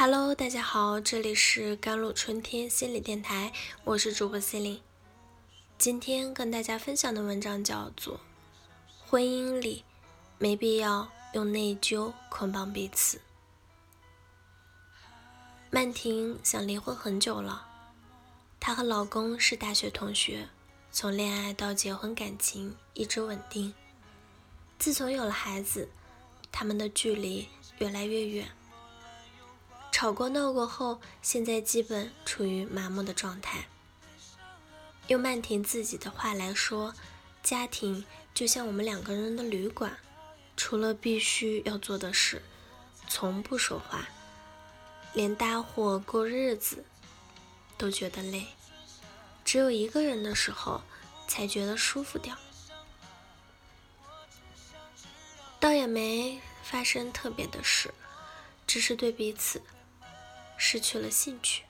Hello，大家好，这里是甘露春天心理电台，我是主播 C 琳。今天跟大家分享的文章叫做《婚姻里没必要用内疚捆绑彼此》。曼婷想离婚很久了，她和老公是大学同学，从恋爱到结婚，感情一直稳定。自从有了孩子，他们的距离越来越远。吵过闹过后，现在基本处于麻木的状态。用曼婷自己的话来说，家庭就像我们两个人的旅馆，除了必须要做的事，从不说话，连搭伙过日子都觉得累。只有一个人的时候，才觉得舒服点。倒也没发生特别的事，只是对彼此。失去了兴趣，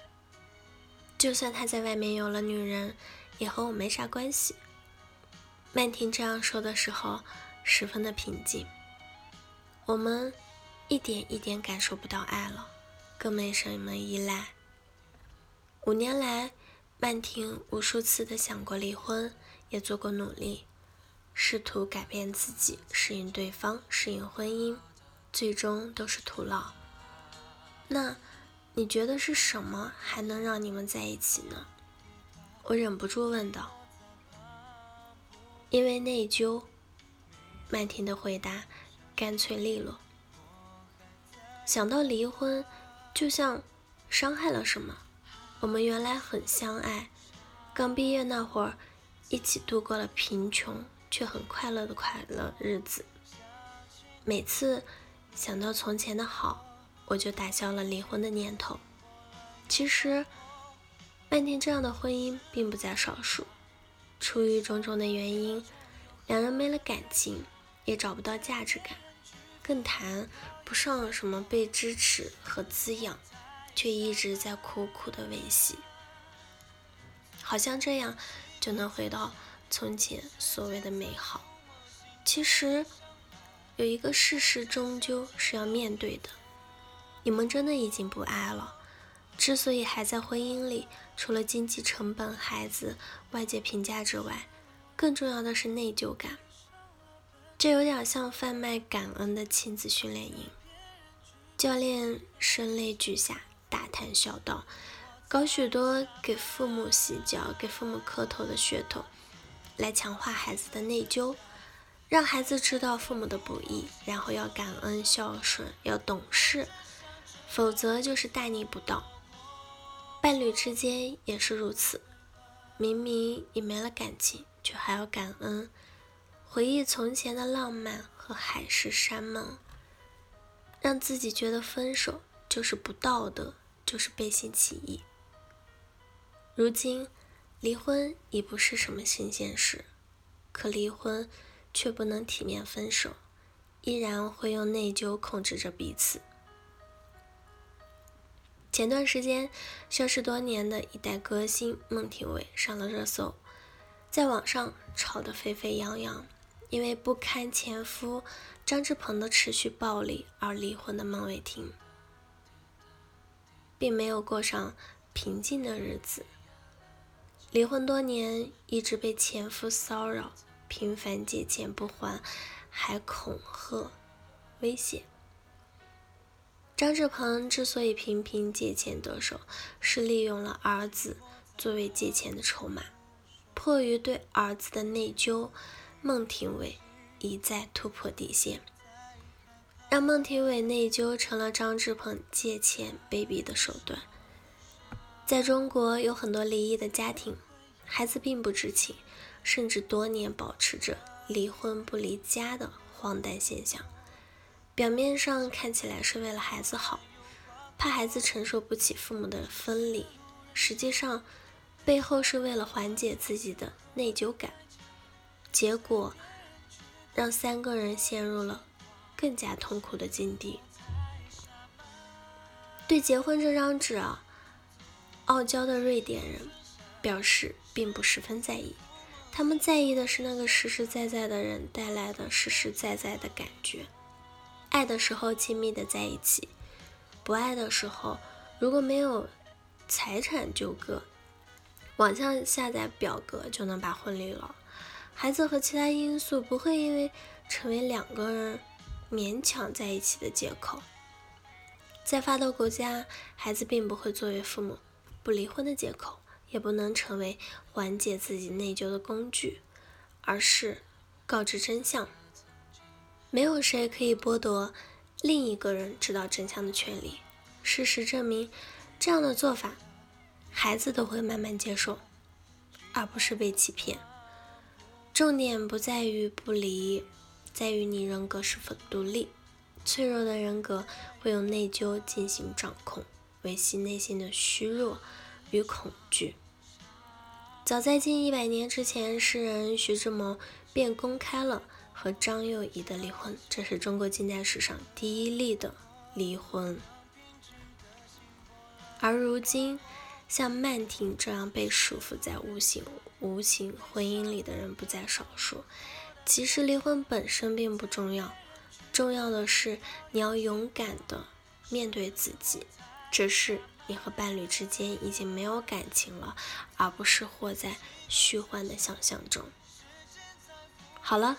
就算他在外面有了女人，也和我没啥关系。曼婷这样说的时候，十分的平静。我们一点一点感受不到爱了，更没什么依赖。五年来，曼婷无数次的想过离婚，也做过努力，试图改变自己，适应对方，适应婚姻，最终都是徒劳。那？你觉得是什么还能让你们在一起呢？我忍不住问道。因为内疚。曼婷的回答干脆利落。想到离婚，就像伤害了什么。我们原来很相爱，刚毕业那会儿，一起度过了贫穷却很快乐的快乐日子。每次想到从前的好。我就打消了离婚的念头。其实，曼婷这样的婚姻并不在少数。出于种种的原因，两人没了感情，也找不到价值感，更谈不上什么被支持和滋养，却一直在苦苦的维系。好像这样就能回到从前所谓的美好。其实，有一个事实终究是要面对的。你们真的已经不爱了。之所以还在婚姻里，除了经济成本、孩子、外界评价之外，更重要的是内疚感。这有点像贩卖感恩的亲子训练营。教练声泪俱下，大谈孝道，搞许多给父母洗脚、给父母磕头的噱头，来强化孩子的内疚，让孩子知道父母的不易，然后要感恩、孝顺，要懂事。否则就是大逆不道。伴侣之间也是如此，明明已没了感情，却还要感恩，回忆从前的浪漫和海誓山盟，让自己觉得分手就是不道德，就是背信弃义。如今，离婚已不是什么新鲜事，可离婚却不能体面分手，依然会用内疚控制着彼此。前段时间，消失多年的一代歌星孟庭苇上了热搜，在网上吵得沸沸扬扬。因为不堪前夫张志鹏的持续暴力而离婚的孟伟婷，并没有过上平静的日子。离婚多年，一直被前夫骚扰，频繁借钱不还，还恐吓、威胁。张志鹏之所以频频借钱得手，是利用了儿子作为借钱的筹码。迫于对儿子的内疚，孟庭苇一再突破底线，让孟庭苇内疚成了张志鹏借钱卑鄙的手段。在中国，有很多离异的家庭，孩子并不知情，甚至多年保持着离婚不离家的荒诞现象。表面上看起来是为了孩子好，怕孩子承受不起父母的分离，实际上背后是为了缓解自己的内疚感，结果让三个人陷入了更加痛苦的境地。对结婚这张纸啊，傲娇的瑞典人表示并不十分在意，他们在意的是那个实实在在的人带来的实实在在的感觉。爱的时候亲密的在一起，不爱的时候，如果没有财产纠葛，网上下载表格就能把婚离了。孩子和其他因素不会因为成为两个人勉强在一起的借口。在发达国家，孩子并不会作为父母不离婚的借口，也不能成为缓解自己内疚的工具，而是告知真相。没有谁可以剥夺另一个人知道真相的权利。事实证明，这样的做法，孩子都会慢慢接受，而不是被欺骗。重点不在于不离，在于你人格是否独立。脆弱的人格会用内疚进行掌控，维系内心的虚弱与恐惧。早在近一百年之前，诗人徐志摩便公开了和张幼仪的离婚，这是中国近代史上第一例的离婚。而如今，像曼婷这样被束缚在无形无情婚姻里的人不在少数。其实，离婚本身并不重要。重要的是，你要勇敢的面对自己，这是你和伴侣之间已经没有感情了，而不是活在虚幻的想象中。好了，